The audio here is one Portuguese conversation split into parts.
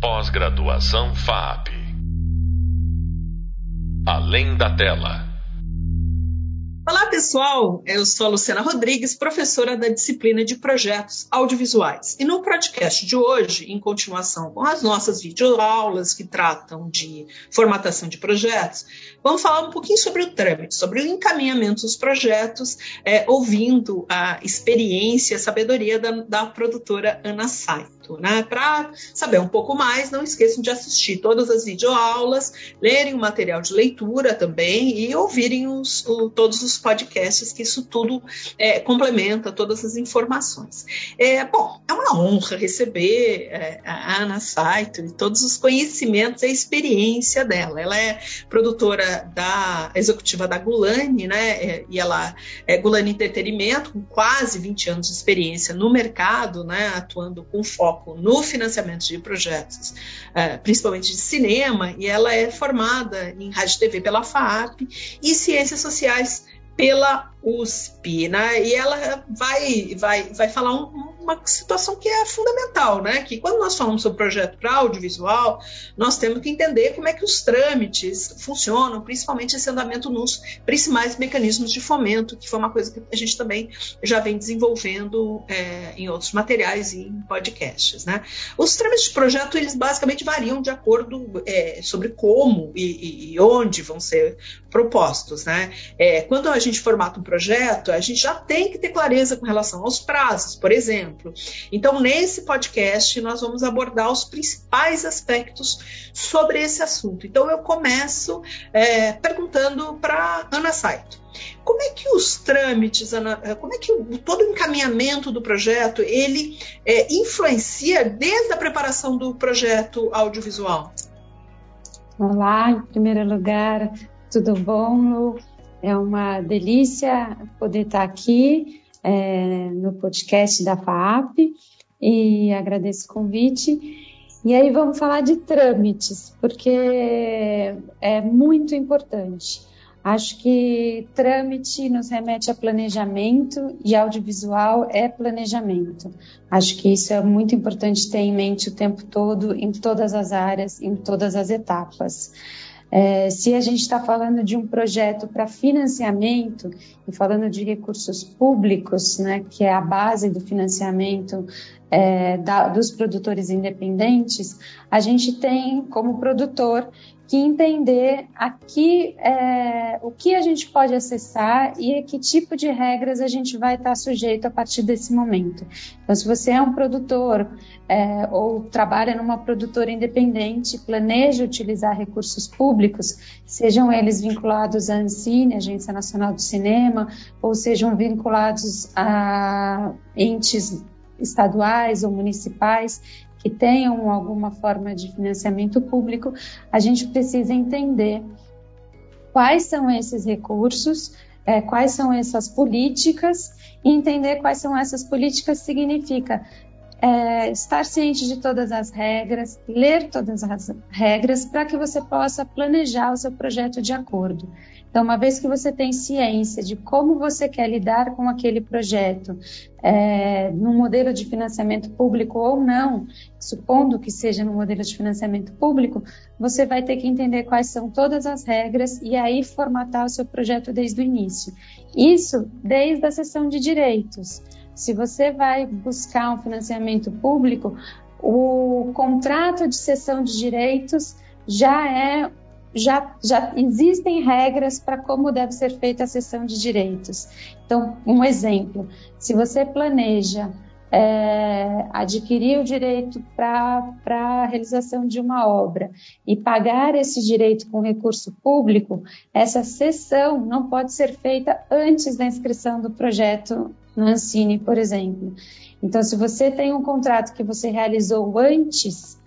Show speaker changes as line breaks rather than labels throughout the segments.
Pós-graduação FAP. Além da tela.
Olá, pessoal! Eu sou a Luciana Rodrigues, professora da disciplina de projetos audiovisuais. E no podcast de hoje, em continuação com as nossas videoaulas que tratam de formatação de projetos, vamos falar um pouquinho sobre o trâmite, sobre o encaminhamento dos projetos, é, ouvindo a experiência, a sabedoria da, da produtora Ana Né? Para saber um pouco mais, não esqueçam de assistir todas as videoaulas, lerem o material de leitura também e ouvirem os, o, todos os podcasts, que isso tudo é, complementa todas as informações. É, bom, é uma honra receber é, a Ana Saito e todos os conhecimentos e a experiência dela. Ela é produtora da executiva da Gulani, né? É, e ela é Gulani Entretenimento, com quase 20 anos de experiência no mercado, né? Atuando com foco foco no financiamento de projetos, é, principalmente de cinema, e ela é formada em rádio e TV pela FAAP e ciências sociais pela USP, né? E ela vai, vai, vai falar um, uma situação que é fundamental, né? Que quando nós falamos sobre projeto para audiovisual, nós temos que entender como é que os trâmites funcionam, principalmente esse andamento nos principais mecanismos de fomento, que foi uma coisa que a gente também já vem desenvolvendo é, em outros materiais e em podcasts, né? Os trâmites de projeto eles basicamente variam de acordo é, sobre como e, e, onde vão ser propostos, né? É, quando a gente formata um projeto, a gente já tem que ter clareza com relação aos prazos, por exemplo. Então, nesse podcast, nós vamos abordar os principais aspectos sobre esse assunto. Então, eu começo é, perguntando para Ana Saito. Como é que os trâmites, como é que todo o encaminhamento do projeto ele é, influencia desde a preparação do projeto audiovisual?
Olá, em primeiro lugar, tudo bom? É uma delícia poder estar aqui é, no podcast da FAAP e agradeço o convite. E aí vamos falar de trâmites, porque é muito importante. Acho que trâmite nos remete a planejamento e audiovisual é planejamento. Acho que isso é muito importante ter em mente o tempo todo, em todas as áreas, em todas as etapas. É, se a gente está falando de um projeto para financiamento e falando de recursos públicos, né, que é a base do financiamento é, da, dos produtores independentes, a gente tem como produtor que entender aqui é, o que a gente pode acessar e a que tipo de regras a gente vai estar sujeito a partir desse momento. Então, se você é um produtor é, ou trabalha numa produtora independente, planeja utilizar recursos públicos, sejam eles vinculados à Ancine, Agência Nacional do Cinema, ou sejam vinculados a entes estaduais ou municipais que tenham alguma forma de financiamento público, a gente precisa entender quais são esses recursos, é, quais são essas políticas, e entender quais são essas políticas significa é, estar ciente de todas as regras, ler todas as regras, para que você possa planejar o seu projeto de acordo. Então, uma vez que você tem ciência de como você quer lidar com aquele projeto, é, no modelo de financiamento público ou não, supondo que seja no modelo de financiamento público, você vai ter que entender quais são todas as regras e aí formatar o seu projeto desde o início. Isso desde a sessão de direitos. Se você vai buscar um financiamento público, o contrato de cessão de direitos já é já, já existem regras para como deve ser feita a cessão de direitos. Então, um exemplo: se você planeja é, adquirir o direito para a realização de uma obra e pagar esse direito com recurso público, essa cessão não pode ser feita antes da inscrição do projeto no Ancine, por exemplo. Então, se você tem um contrato que você realizou antes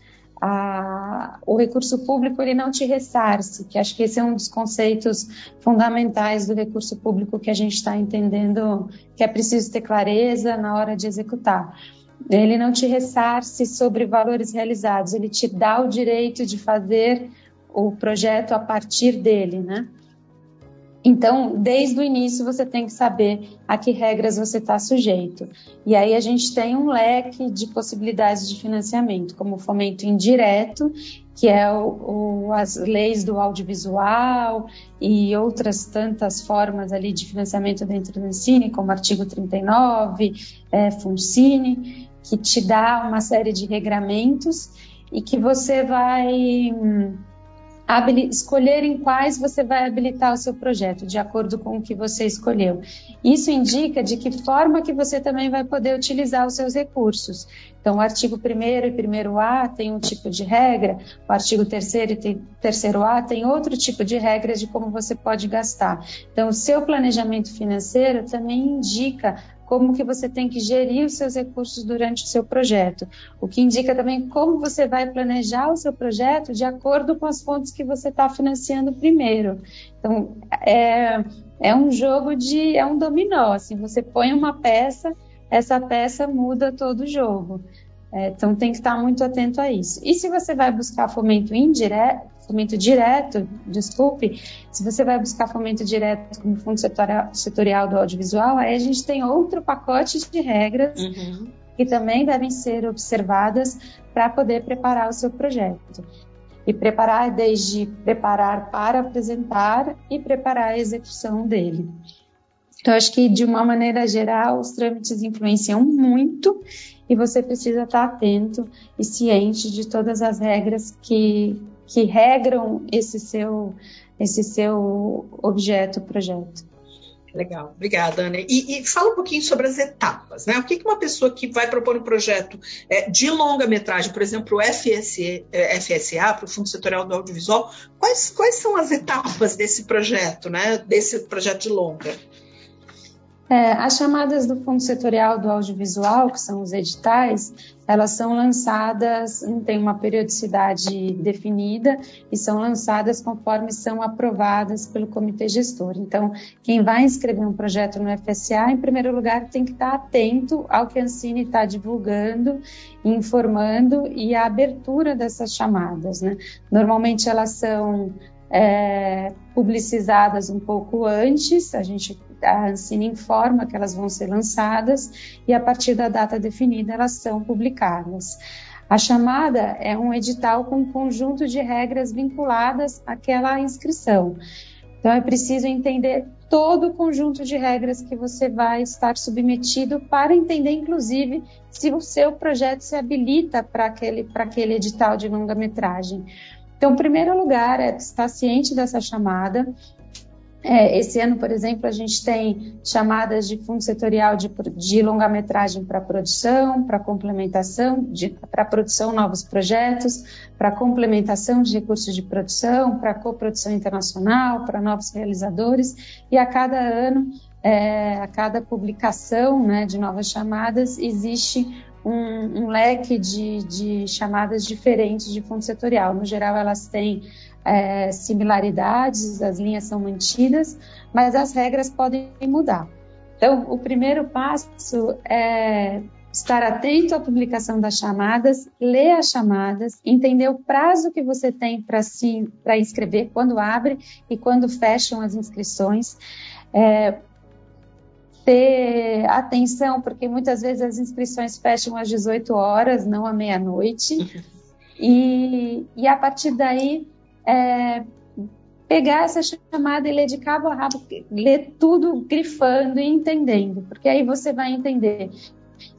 a, o recurso público ele não te ressarce, que acho que esse é um dos conceitos fundamentais do recurso público que a gente está entendendo que é preciso ter clareza na hora de executar. Ele não te ressarce sobre valores realizados, ele te dá o direito de fazer o projeto a partir dele, né? Então, desde o início, você tem que saber a que regras você está sujeito. E aí a gente tem um leque de possibilidades de financiamento, como o fomento indireto, que é o, o, as leis do audiovisual e outras tantas formas ali de financiamento dentro do ensino, como artigo 39, é, Funcine, que te dá uma série de regramentos e que você vai hum, escolher em quais você vai habilitar o seu projeto, de acordo com o que você escolheu. Isso indica de que forma que você também vai poder utilizar os seus recursos. Então, o artigo 1 e 1A tem um tipo de regra, o artigo 3 e 3A tem outro tipo de regras de como você pode gastar. Então, o seu planejamento financeiro também indica como que você tem que gerir os seus recursos durante o seu projeto, o que indica também como você vai planejar o seu projeto de acordo com as fontes que você está financiando primeiro. Então, é, é um jogo de, é um dominó, assim, você põe uma peça, essa peça muda todo o jogo. É, então tem que estar muito atento a isso. E se você vai buscar fomento indireto, fomento direto, desculpe, se você vai buscar fomento direto como fundo setorial, setorial do audiovisual, aí a gente tem outro pacote de regras uhum. que também devem ser observadas para poder preparar o seu projeto. E preparar desde preparar para apresentar e preparar a execução dele. Então, acho que de uma maneira geral, os trâmites influenciam muito e você precisa estar atento e ciente de todas as regras que, que regram esse seu, esse seu objeto, projeto.
Legal, obrigada, Ana. E, e, fala um pouquinho sobre as etapas, né? O que, que uma pessoa que vai propor um projeto é, de longa-metragem, por exemplo, o FSE, é, FSA, para o Fundo Setorial do Audiovisual, quais, quais são as etapas desse projeto, né? Desse projeto de longa?
É, as chamadas do Fundo Setorial do Audiovisual, que são os editais, elas são lançadas, tem uma periodicidade definida, e são lançadas conforme são aprovadas pelo comitê gestor. Então, quem vai inscrever um projeto no FSA, em primeiro lugar, tem que estar atento ao que a Ancine está divulgando, informando e a abertura dessas chamadas. Né? Normalmente, elas são é, publicizadas um pouco antes, a gente a Ancine informa que elas vão ser lançadas e a partir da data definida elas são publicadas. A chamada é um edital com um conjunto de regras vinculadas àquela inscrição. Então é preciso entender todo o conjunto de regras que você vai estar submetido para entender, inclusive, se o seu projeto se habilita para aquele, aquele edital de longa-metragem. Então, em primeiro lugar, é estar ciente dessa chamada, é, esse ano, por exemplo, a gente tem chamadas de fundo setorial de, de longa-metragem para produção, para complementação, para produção novos projetos, para complementação de recursos de produção, para coprodução internacional, para novos realizadores, e a cada ano, é, a cada publicação né, de novas chamadas, existe um, um leque de, de chamadas diferentes de fundo setorial. No geral, elas têm é, similaridades, as linhas são mantidas, mas as regras podem mudar. Então, o primeiro passo é estar atento à publicação das chamadas, ler as chamadas, entender o prazo que você tem para se, inscrever, quando abre e quando fecham as inscrições. É, ter atenção, porque muitas vezes as inscrições fecham às 18 horas, não à meia-noite. Uhum. E, e a partir daí é, pegar essa chamada e ler de cabo a rabo, ler tudo grifando e entendendo, porque aí você vai entender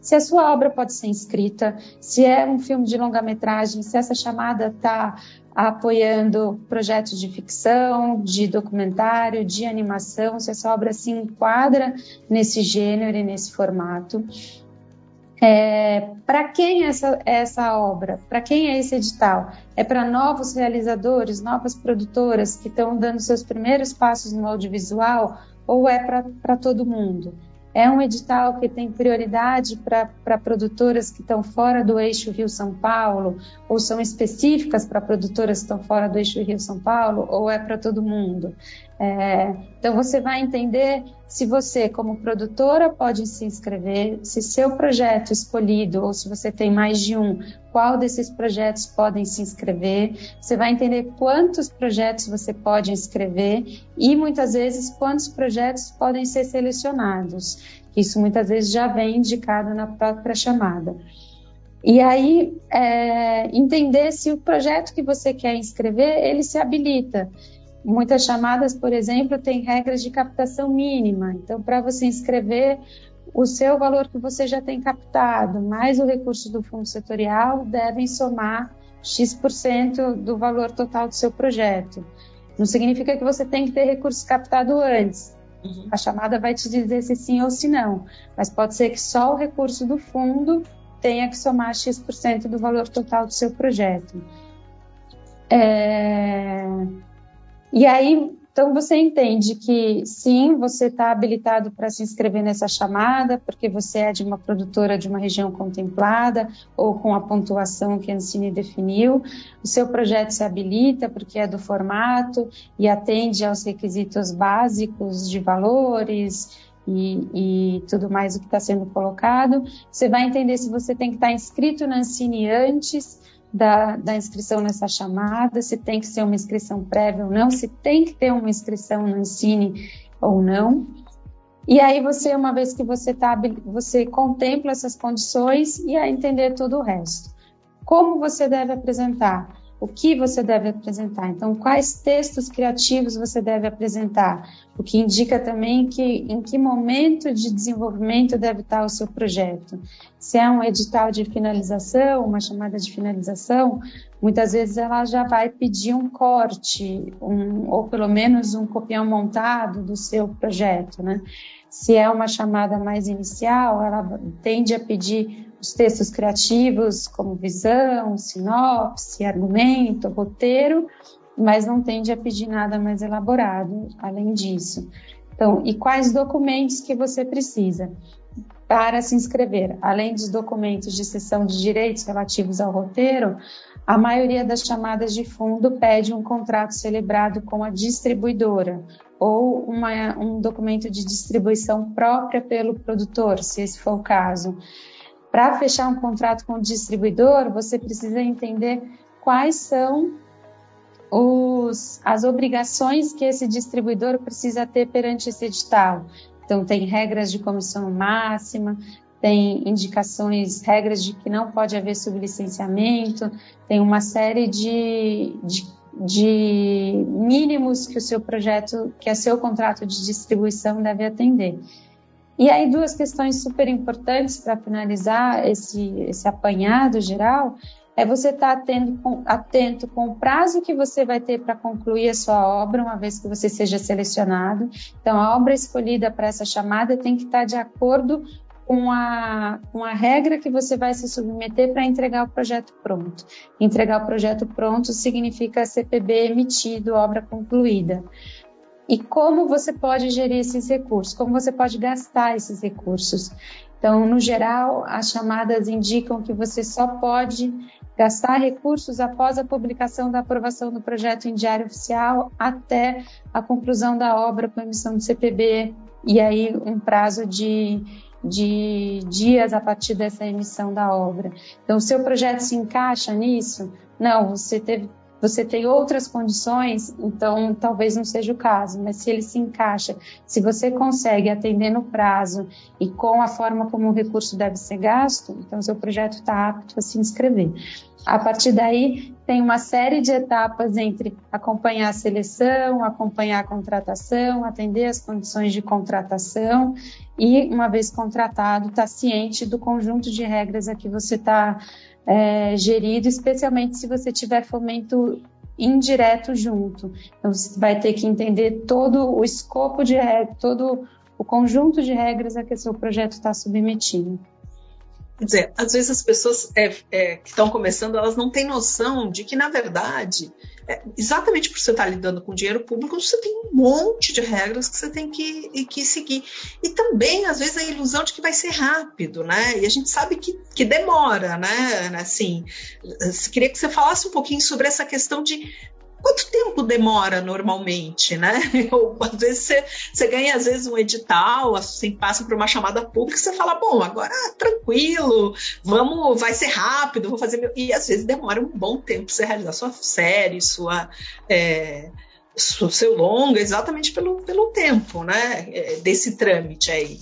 se a sua obra pode ser inscrita, se é um filme de longa-metragem, se essa chamada está apoiando projetos de ficção, de documentário, de animação, se essa obra se enquadra nesse gênero e nesse formato. É, para quem é essa, essa obra? Para quem é esse edital? É para novos realizadores, novas produtoras que estão dando seus primeiros passos no audiovisual ou é para todo mundo? É um edital que tem prioridade para produtoras que estão fora do eixo Rio-São Paulo, ou são específicas para produtoras que estão fora do eixo Rio-São Paulo, ou é para todo mundo? É, então você vai entender se você, como produtora, pode se inscrever, se seu projeto escolhido ou se você tem mais de um, qual desses projetos podem se inscrever. Você vai entender quantos projetos você pode inscrever e muitas vezes quantos projetos podem ser selecionados. Isso muitas vezes já vem indicado na própria chamada. E aí, é, entender se o projeto que você quer inscrever, ele se habilita. Muitas chamadas, por exemplo, têm regras de captação mínima. Então, para você inscrever o seu valor que você já tem captado, mais o recurso do fundo setorial, devem somar X% do valor total do seu projeto. Não significa que você tem que ter recurso captado antes. Uhum. A chamada vai te dizer se sim ou se não. Mas pode ser que só o recurso do fundo tenha que somar X% do valor total do seu projeto. É... E aí, então você entende que sim, você está habilitado para se inscrever nessa chamada, porque você é de uma produtora de uma região contemplada ou com a pontuação que a Ancine definiu. O seu projeto se habilita porque é do formato e atende aos requisitos básicos de valores, e, e, tudo mais o que está sendo colocado. Você vai entender se você tem que estar tá inscrito na Ancine antes da, da, inscrição nessa chamada, se tem que ser uma inscrição prévia ou não, se tem que ter uma inscrição na Ancine ou não. E aí você, uma vez que você tá, você contempla essas condições e a entender todo o resto. Como você deve apresentar? O que você deve apresentar. Então, quais textos criativos você deve apresentar, o que indica também que em que momento de desenvolvimento deve estar o seu projeto. Se é um edital de finalização, uma chamada de finalização, muitas vezes ela já vai pedir um corte, um, ou pelo menos um copião montado do seu projeto, né? Se é uma chamada mais inicial, ela tende a pedir os textos criativos, como visão, sinopse, argumento, roteiro, mas não tende a pedir nada mais elaborado além disso. Então, e quais documentos que você precisa para se inscrever? Além dos documentos de cessão de direitos relativos ao roteiro, a maioria das chamadas de fundo pede um contrato celebrado com a distribuidora ou uma, um documento de distribuição própria pelo produtor, se esse for o caso. Para fechar um contrato com o distribuidor, você precisa entender quais são os, as obrigações que esse distribuidor precisa ter perante esse edital. Então, tem regras de comissão máxima, tem indicações, regras de que não pode haver sublicenciamento, tem uma série de, de, de mínimos que o seu projeto, que o seu contrato de distribuição deve atender. E aí, duas questões super importantes para finalizar esse, esse apanhado geral é você estar tá atento, atento com o prazo que você vai ter para concluir a sua obra, uma vez que você seja selecionado. Então, a obra escolhida para essa chamada tem que estar tá de acordo com a, com a regra que você vai se submeter para entregar o projeto pronto. Entregar o projeto pronto significa CPB emitido, obra concluída e como você pode gerir esses recursos, como você pode gastar esses recursos. Então, no geral, as chamadas indicam que você só pode gastar recursos após a publicação da aprovação do projeto em diário oficial até a conclusão da obra com emissão de CPB e aí um prazo de, de dias a partir dessa emissão da obra. Então, o seu projeto se encaixa nisso? Não, você teve você tem outras condições, então talvez não seja o caso, mas se ele se encaixa, se você consegue atender no prazo e com a forma como o recurso deve ser gasto, então seu projeto está apto a se inscrever. A partir daí, tem uma série de etapas entre acompanhar a seleção, acompanhar a contratação, atender as condições de contratação e, uma vez contratado, estar tá ciente do conjunto de regras a que você está é, gerido, especialmente se você tiver fomento indireto junto. Então, você vai ter que entender todo o escopo de todo o conjunto de regras a que seu projeto está submetido.
Quer dizer, às vezes as pessoas é, é, que estão começando, elas não têm noção de que, na verdade, é, exatamente por você estar lidando com dinheiro público, você tem um monte de regras que você tem que, que seguir. E também, às vezes, a ilusão de que vai ser rápido, né? E a gente sabe que, que demora, né? Assim, queria que você falasse um pouquinho sobre essa questão de quanto tempo demora normalmente, né? Ou, às vezes você, você ganha às vezes um edital, assim, passa por uma chamada pública, você fala, bom, agora tranquilo, vamos, vai ser rápido, vou fazer meu... E às vezes demora um bom tempo você realizar sua série, sua. É, seu longa, exatamente pelo, pelo tempo, né? É, desse trâmite aí.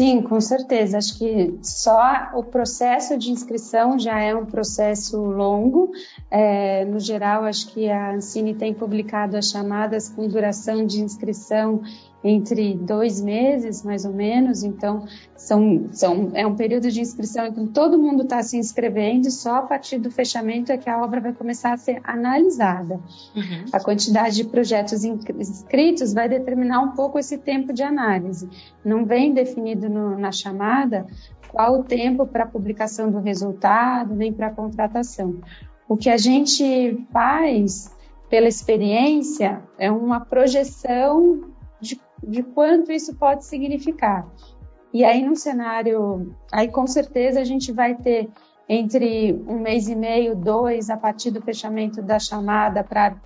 Sim, com certeza. Acho que só o processo de inscrição já é um processo longo. É, no geral, acho que a Ancine tem publicado as chamadas com duração de inscrição entre dois meses, mais ou menos. Então, são, são, é um período de inscrição em que todo mundo está se inscrevendo e só a partir do fechamento é que a obra vai começar a ser analisada. Uhum. A quantidade de projetos inscritos vai determinar um pouco esse tempo de análise. Não vem definido no, na chamada qual o tempo para a publicação do resultado, nem para a contratação. O que a gente faz pela experiência é uma projeção de quanto isso pode significar. E aí, no cenário, aí com certeza a gente vai ter entre um mês e meio, dois, a partir do fechamento da chamada para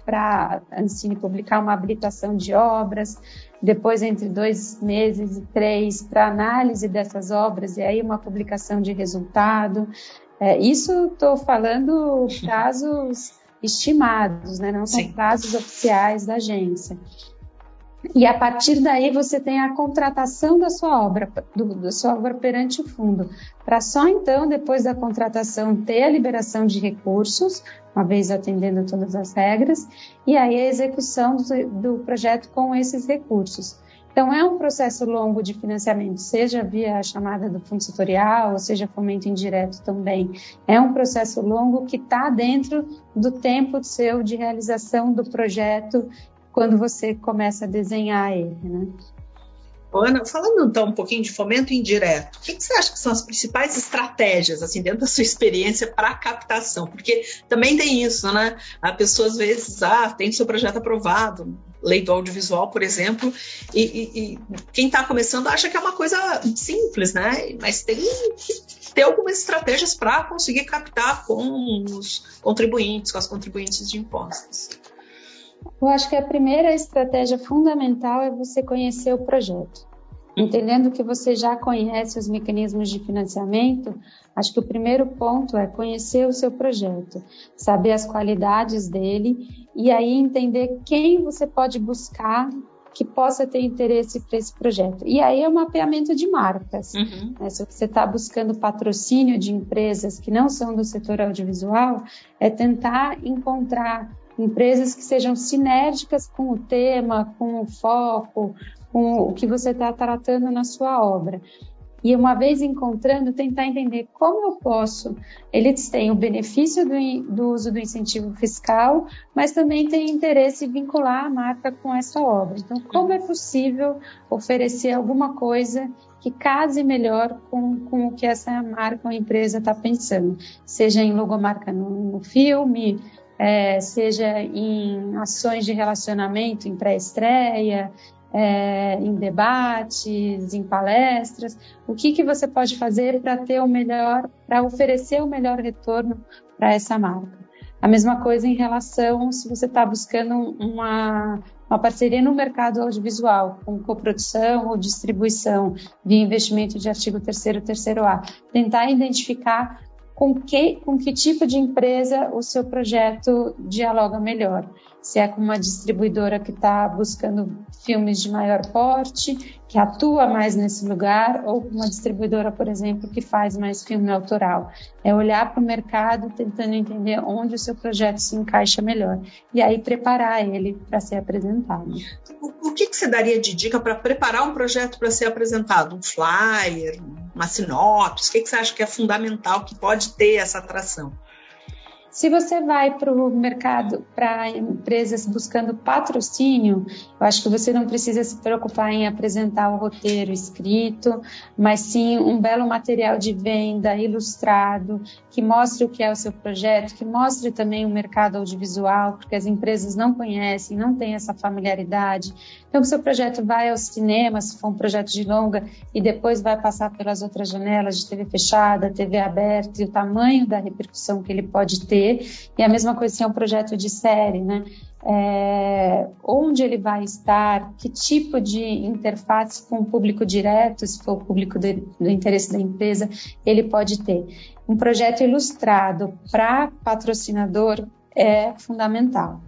a Ancine publicar uma habilitação de obras, depois entre dois meses e três para análise dessas obras e aí uma publicação de resultado. É, isso estou falando prazos estimados, né? não são Sim. prazos oficiais da agência. E a partir daí você tem a contratação da sua obra, do, da sua obra perante o fundo, para só então, depois da contratação, ter a liberação de recursos, uma vez atendendo todas as regras, e aí a execução do, do projeto com esses recursos. Então, é um processo longo de financiamento, seja via a chamada do fundo setorial, ou seja fomento indireto também. É um processo longo que está dentro do tempo seu de realização do projeto quando você começa a desenhar ele, né?
Ana, falando então um pouquinho de fomento indireto, o que, que, você acha que são as principais estratégias, assim, dentro da sua experiência para captação? Porque também tem isso, né? A pessoa às vezes, ah, tem seu projeto aprovado, lei do audiovisual, por exemplo, e, e, e quem está começando acha que é uma coisa simples, né? Mas tem que ter algumas estratégias para conseguir captar com os contribuintes, com as contribuintes de impostos.
Eu acho que a primeira estratégia fundamental é você conhecer o projeto. Entendendo que você já conhece os mecanismos de financiamento, acho que o primeiro ponto é conhecer o seu projeto, saber as qualidades dele e aí entender quem você pode buscar que possa ter interesse para esse projeto. E aí é um mapeamento de marcas. Uhum. Né? Se você está buscando patrocínio de empresas que não são do setor audiovisual, é tentar encontrar empresas que sejam sinérgicas com o tema, com o foco, com o que você está tratando na sua obra. E uma vez encontrando, tentar entender como eu posso. Eles têm o benefício do, do uso do incentivo fiscal, mas também têm interesse em vincular a marca com essa obra. Então, como é possível oferecer alguma coisa que case melhor com, com o que essa marca ou empresa está pensando, seja em logomarca no, no filme, é, seja em ações de relacionamento em pré-estreia, é, em debates, em palestras, o que, que você pode fazer para ter o melhor, para oferecer o melhor retorno para essa marca. A mesma coisa em relação se você está buscando uma, uma parceria no mercado audiovisual, com coprodução ou distribuição de investimento de artigo 3 terceiro A. Tentar identificar com que, com que tipo de empresa o seu projeto dialoga melhor. Se é com uma distribuidora que está buscando filmes de maior porte, que atua mais nesse lugar, ou com uma distribuidora, por exemplo, que faz mais filme autoral. É olhar para o mercado tentando entender onde o seu projeto se encaixa melhor. E aí preparar ele para ser apresentado.
O, o que, que você daria de dica para preparar um projeto para ser apresentado? Um flyer, uma sinopse? O que, que você acha que é fundamental, que pode ter essa atração?
Se você vai para o mercado, para empresas buscando patrocínio, eu acho que você não precisa se preocupar em apresentar o roteiro escrito, mas sim um belo material de venda ilustrado, que mostre o que é o seu projeto, que mostre também o mercado audiovisual, porque as empresas não conhecem, não têm essa familiaridade. Então, o seu projeto vai ao cinema, se for um projeto de longa, e depois vai passar pelas outras janelas de TV fechada, TV aberta, e o tamanho da repercussão que ele pode ter e a mesma coisa se é um projeto de série, né? É, onde ele vai estar, que tipo de interface com o público direto, se for o público de, do interesse da empresa, ele pode ter. Um projeto ilustrado para patrocinador é fundamental.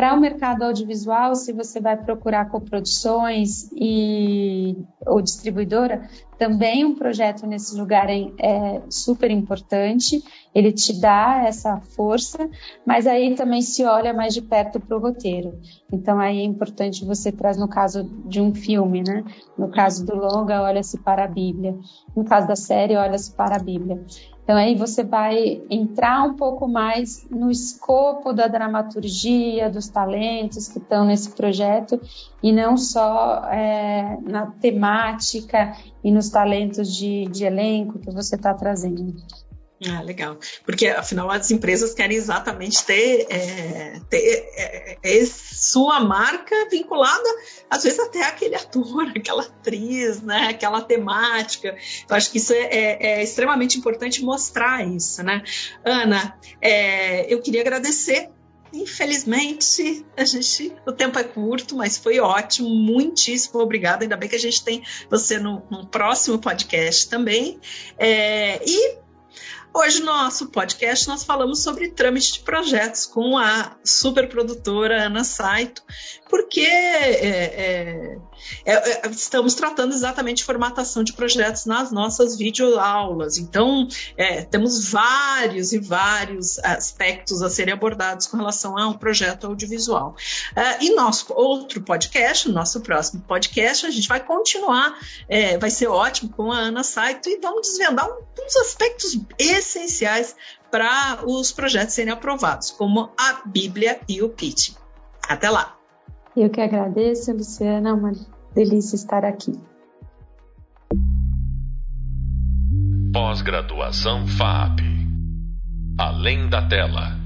Para o mercado audiovisual, se você vai procurar coproduções e, ou distribuidora, também um projeto nesse lugar é, é super importante, ele te dá essa força, mas aí também se olha mais de perto para o roteiro. Então aí é importante você trazer, no caso de um filme, né? No caso do longa, olha-se para a Bíblia. No caso da série, olha-se para a Bíblia. Então aí você vai entrar um pouco mais no escopo da dramaturgia, dos talentos que estão nesse projeto e não só é, na temática e nos talentos de, de elenco que você está trazendo.
Ah, legal. Porque, afinal, as empresas querem exatamente ter, é, ter é, é, sua marca vinculada, às vezes, até aquele ator, aquela atriz, né? aquela temática. Então, acho que isso é, é, é extremamente importante mostrar isso. Né? Ana, é, eu queria agradecer Infelizmente, a gente, o tempo é curto, mas foi ótimo. Muitíssimo obrigada. Ainda bem que a gente tem você no, no próximo podcast também. É, e Hoje, no nosso podcast, nós falamos sobre trâmite de projetos com a superprodutora Ana Saito, porque é, é, é, é, estamos tratando exatamente de formatação de projetos nas nossas videoaulas. Então, é, temos vários e vários aspectos a serem abordados com relação a um projeto audiovisual. E nosso outro podcast, nosso próximo podcast, a gente vai continuar, vai ser ótimo com a Ana Saito e vamos desvendar uns aspectos essenciais para os projetos serem aprovados, como a Bíblia e o pitch. Até lá!
Eu que agradeço, Luciana, é uma delícia estar aqui.
Pós-graduação FAP. Além da tela.